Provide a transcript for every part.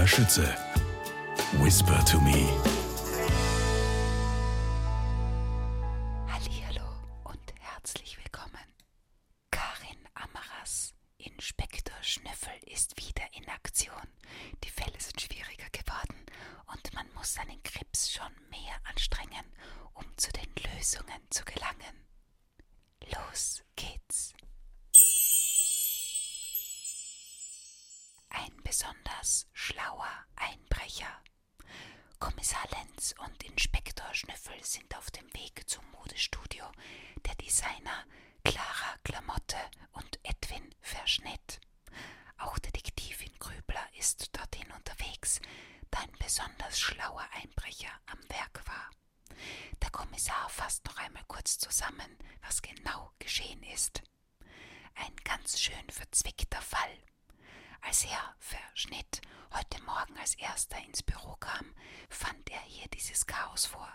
Maria Schütze. Whisper to me. Hallihallo und herzlich willkommen. Karin Amaras, Inspektor Schnüffel, ist wieder in Aktion. Die Fälle sind schwieriger geworden und man muss seinen Grips schon mehr anstrengen, um zu den Lösungen zu gelangen. Los geht's. Ein besonders schlauer Einbrecher. Kommissar Lenz und Inspektor Schnüffel sind auf dem Weg zum Modestudio der Designer Clara Klamotte und Edwin Verschnitt. Auch Detektivin Grübler ist dorthin unterwegs, da ein besonders schlauer Einbrecher am Werk war. Der Kommissar fasst noch einmal kurz zusammen, was genau geschehen ist. Ein ganz schön verzwickter Fall. Als Herr Verschnitt heute Morgen als erster ins Büro kam, fand er hier dieses Chaos vor.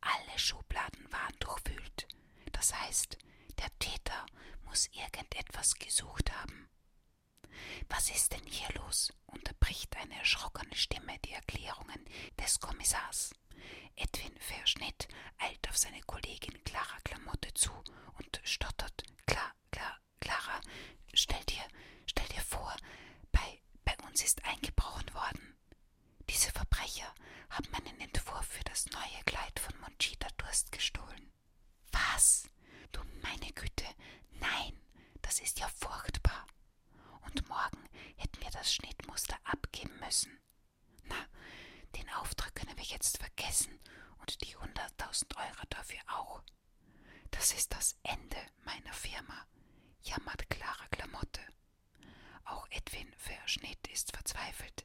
Alle Schubladen waren durchwühlt. Das heißt, der Täter muss irgendetwas gesucht haben. Was ist denn hier los? unterbricht eine erschrockene Stimme die Erklärungen des Kommissars. Edwin Verschnitt eilt auf seine Kollegin Clara Klamotte zu und stottert. Klar, klar, Clara, stell dir, stell dir vor, uns ist eingebrochen worden. Diese Verbrecher haben meinen Entwurf für das neue Kleid von Monchita Durst gestohlen. Was? Du meine Güte, nein, das ist ja furchtbar. Und morgen hätten wir das Schnittmuster abgeben müssen. Na, den Auftrag können wir jetzt vergessen und die hunderttausend Euro dafür auch. Das ist das Ende meiner Firma, jammert Clara Klamotte. Auch Edwin Verschnitt ist verzweifelt.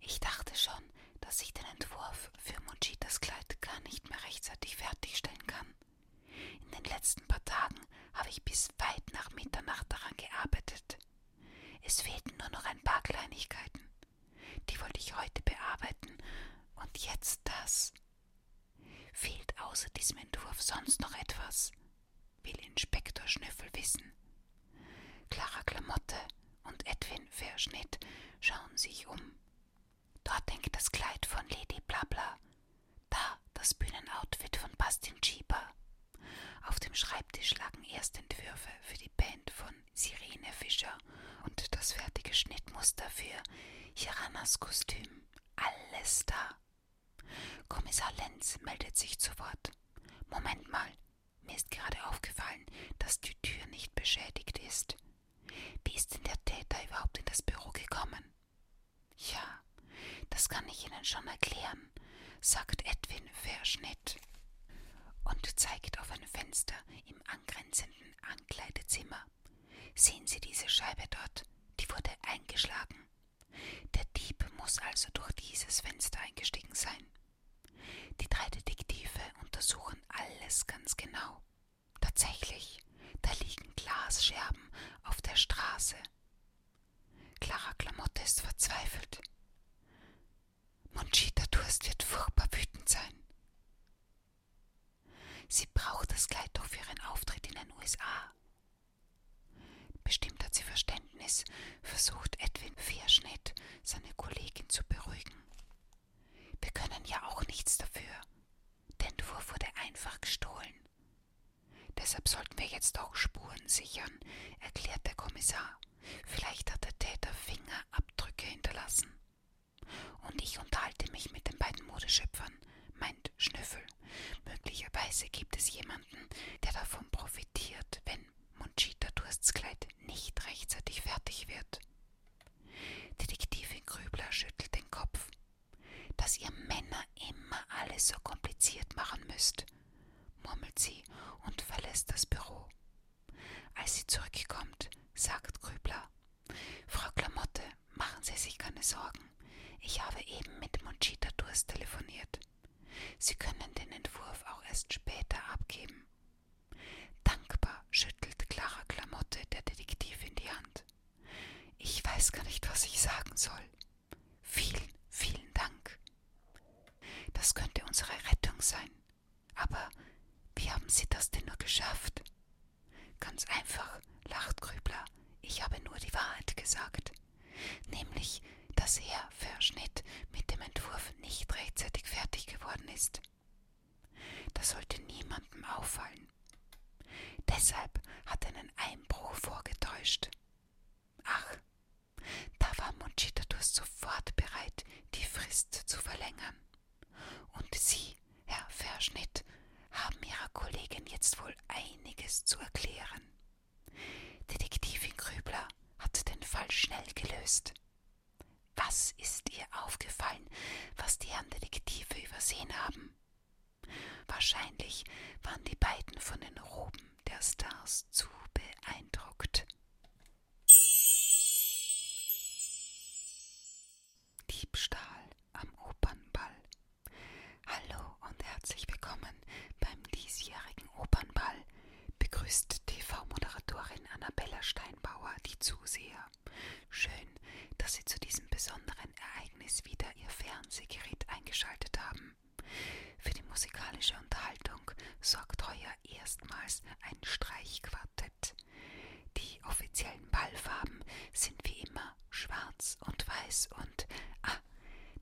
Ich dachte schon, dass ich den Entwurf für Monchitas Kleid gar nicht mehr rechtzeitig fertigstellen kann. In den letzten paar Tagen habe ich bis weit nach Mitternacht daran gearbeitet. Es fehlten nur noch ein paar Kleinigkeiten. Die wollte ich heute bearbeiten. Und jetzt das. Fehlt außer diesem Entwurf sonst noch etwas? Will Inspektor Schnüffel wissen. Clara Klamotte und Edwin Verschnitt schauen sich um. Dort hängt das Kleid von Lady Blabla. Da das Bühnenoutfit von Bastin Cheaper. Auf dem Schreibtisch lagen Erstentwürfe für die Band von Sirene Fischer und das fertige Schnittmuster für Hiranas Kostüm. Alles da. Kommissar Lenz meldet sich zu Wort. Moment mal, mir ist gerade aufgefallen, dass die Tür nicht beschädigt ist. Wie ist denn der Täter überhaupt in das Büro gekommen? Ja, das kann ich Ihnen schon erklären, sagt Edwin Verschnitt und zeigt auf ein Fenster im angrenzenden Ankleidezimmer. Sehen Sie diese Scheibe dort? Die wurde eingeschlagen. Der Dieb muss also durch dieses Fenster eingestiegen sein. Die drei Detektive untersuchen alles ganz genau. Tatsächlich, da liegen Glasscherben auf der Straße. Clara Klamotte ist verzweifelt. Monchita Durst wird furchtbar wütend sein. Sie braucht das Kleid doch für ihren Auftritt in den USA. Bestimmt hat sie Verständnis, versucht Edwin Verschnitt, seine Kollegin zu beruhigen. Wir können ja auch nichts dafür. Der Entwurf wurde einfach gestohlen. Deshalb sollten wir jetzt auch Spuren sichern, erklärt der Kommissar. Vielleicht hat der Täter Fingerabdrücke hinterlassen. Und ich unterhalte mich mit den beiden Modeschöpfern, meint Schnüffel. Möglicherweise gibt es jemanden, der davon profitiert, wenn Monchita Dursts Kleid nicht rechtzeitig fertig wird. Detektivin Grübler schüttelt den Kopf. Dass ihr Männer immer alles so kompliziert machen müsst, murmelt sie und verlässt das Büro. Als sie zurückkommt, sagt Grübler, Frau Klamotte, machen Sie sich keine Sorgen. Ich habe eben mit Durst telefoniert. Sie können den Entwurf auch erst später abgeben. Dankbar schüttelt Clara Klamotte der Detektivin die Hand. Ich weiß gar nicht, was ich sagen soll. Vielen, vielen Dank. Das könnte unsere Rettung sein. Aber wie haben Sie das denn nur geschafft? Ganz einfach, lacht Grübler. Ich habe nur die Wahrheit gesagt. Nämlich, dass Herr Entwurf nicht rechtzeitig fertig geworden ist. Das sollte niemandem auffallen. Deshalb hat er einen Einbruch vorgetäuscht. Ach, da war Monchitatus sofort bereit, die Frist zu verlängern. Und Sie, Herr Verschnitt, haben Ihrer Kollegin jetzt wohl einiges zu erklären. Detektivin Grübler hat den Fall schnell gelöst. Was ist ihr aufgefallen, was die Herren Detektive übersehen haben? Wahrscheinlich waren die beiden von den Roben der Stars zu beeindruckt. Diebstahl am Opernball. Hallo und herzlich willkommen beim diesjährigen Opernball. Begrüßt TV-Moderatorin Annabella Steinbauer die Zuseher. Schön, dass Sie zu diesem besonderen Ereignis wieder Ihr Fernsehgerät eingeschaltet haben. Für die musikalische Unterhaltung sorgt heuer erstmals ein Streichquartett. Die offiziellen Ballfarben sind wie immer schwarz und weiß und ah,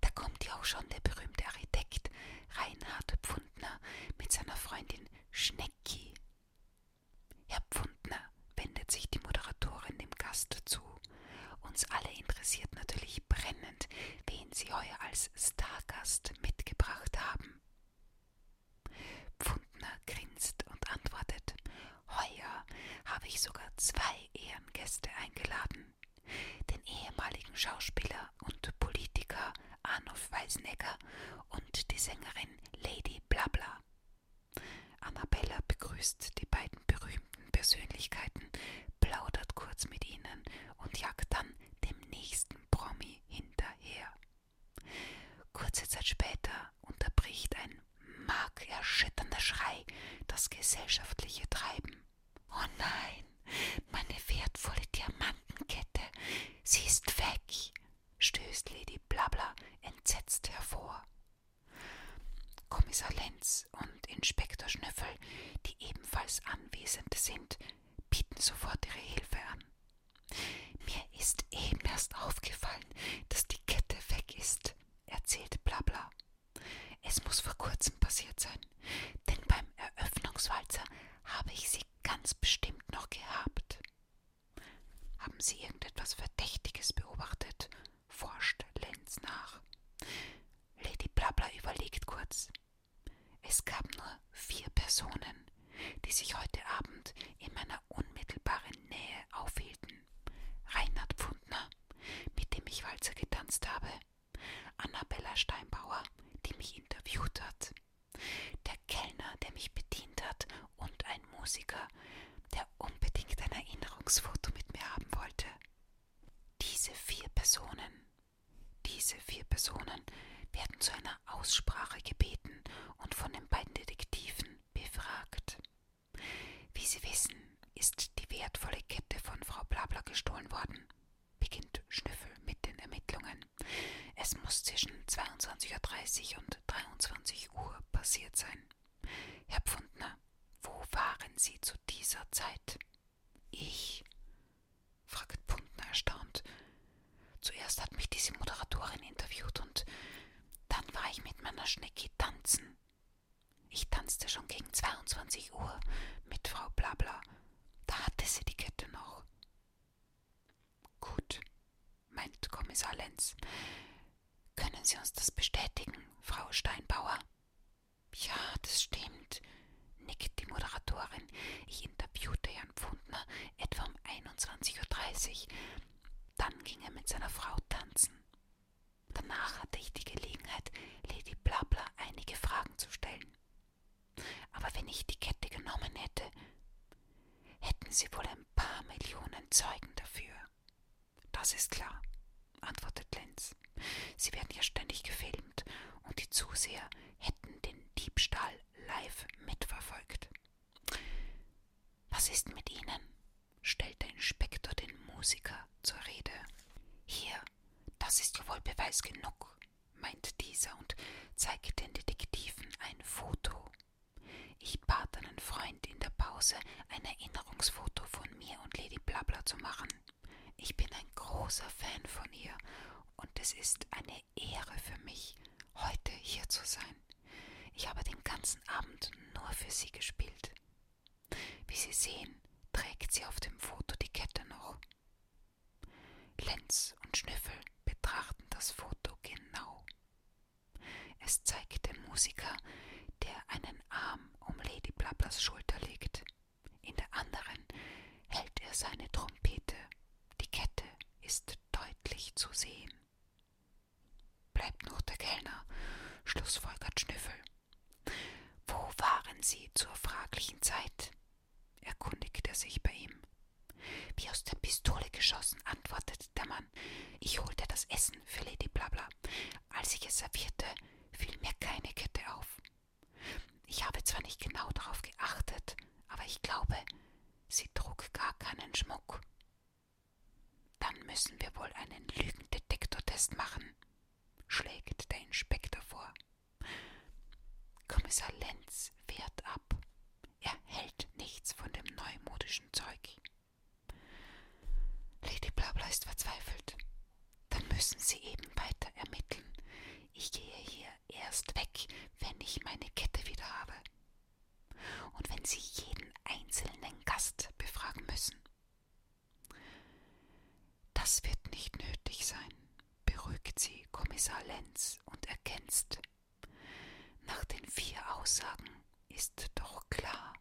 da kommt ja auch schon der berühmte Architekt Reinhard Pfundner mit seiner Freundin Schnecki. Herr Pfundner wendet sich die Moderatorin dem Gast zu. Uns alle interessiert natürlich brennend, wen Sie heuer als Stargast mitgebracht haben. Pfundner grinst und antwortet, heuer habe ich sogar zwei Ehrengäste eingeladen. Den ehemaligen Schauspieler und Politiker Arnulf Weisenegger und die Sängerin Lady Blabla. Annabella begrüßt die beiden berühmten Persönlichkeiten, plaudert kurz mit ihnen und jagt dann dem nächsten Promi hinterher. Kurze Zeit später unterbricht ein markerschütternder Schrei das gesellschaftliche Treiben. Oh nein, meine wertvolle Diamantenkette, sie ist weg, stößt Lady Blabla entsetzt hervor. Kommissar Lenz und Inspektor Schnüffel, die ebenfalls anwesend sind, bieten sofort ihre Hilfe an. Mir ist eben erst aufgefallen, dass die Kette weg ist, erzählt Blabla. Es muss vor kurzem passiert sein, denn beim Eröffnungswalzer habe ich sie ganz bestimmt noch gehabt. Haben Sie irgendetwas Verdächtiges beobachtet? forscht Lenz nach. Lady Blabla überlegt kurz. Es gab nur vier Personen, die sich heute Abend in meiner unmittelbaren Nähe aufhielten. Reinhard Pfundner, mit dem ich Walzer getanzt habe, Annabella Steinbauer, die mich interviewt hat, der Kellner, der mich bedient hat und ein Musiker, der unbedingt ein Erinnerungsfoto mit mir haben wollte. Diese vier Personen, diese vier Personen werden zu einer Aussprache gebeten und von den beiden Detektiven befragt. Wie Sie wissen, ist die wertvolle Kette von Frau Blabla gestohlen worden, beginnt Schnüffel mit den Ermittlungen. Es muss zwischen 22.30 Uhr und 23 Uhr passiert sein. Herr Pfundner, wo waren Sie zu dieser Zeit? Ich? fragt Pfundner erstaunt. Zuerst hat mich diese Moderatorin interviewt und dann war ich mit meiner Schnecke tanzen. Ich tanzte schon gegen 22 Uhr mit Frau Blabla. Da hatte sie die Kette noch. Gut, meint Kommissar Lenz. Können Sie uns das bestätigen, Frau Steinbauer? Ja, das stimmt, nickt die Moderatorin. Ich interviewte Herrn Pfundner etwa um 21.30 Uhr. Dann ging er mit seiner Frau tanzen. Danach hatte ich die Gelegenheit, Lady Blabla einige Fragen zu stellen. Aber wenn ich die Kette genommen hätte, hätten Sie wohl ein paar Millionen Zeugen dafür. Das ist klar, antwortet Lenz. Sie werden ja ständig gefilmt und die Zuseher hätten den Diebstahl live mitverfolgt. Was ist mit Ihnen? stellt der Inspektor den Musiker zur Rede. Hier, das ist ja wohl Beweis genug, meint dieser und zeigt den Detektiven ein Foto. Ich bat einen Freund Pause, ein Erinnerungsfoto von mir und Lady Blabla zu machen. Ich bin ein großer Fan von ihr und es ist eine Ehre für mich, heute hier zu sein. Ich habe den ganzen Abend nur für sie gespielt. Wie Sie sehen, trägt sie auf dem Foto die Kette noch. Lenz und Schnüffel betrachten das Foto genau. Lenz zeigt den Musiker, der einen Arm um Lady Blablas Schulter legt. Anderen hält er seine Trompete. Die Kette ist deutlich zu sehen. Bleibt noch der Kellner, schlussfolgert Schnüffel. Wo waren Sie zur fraglichen Zeit? erkundigt er sich bei ihm. Wie aus der Pistole geschossen, antwortet der Mann. Ich holte das Essen für Lady Blabla. Als ich es servierte, fiel mir keine Kette auf. Ich habe zwar nicht genau darauf geachtet, aber ich glaube, sie trug gar keinen Schmuck. Dann müssen wir wohl einen Lügendetektortest machen, schlägt der Inspektor vor. Kommissar Lenz wehrt ab. Er hält nichts von dem neumodischen Zeug. Lady Blabla ist verzweifelt. Dann müssen Sie eben weiter ermitteln. Ich gehe hier erst weg, wenn ich meine Kette wieder habe. Und wenn Sie jeden einzelnen Gast befragen müssen. Das wird nicht nötig sein, beruhigt sie Kommissar Lenz und ergänzt. Nach den vier Aussagen ist doch klar,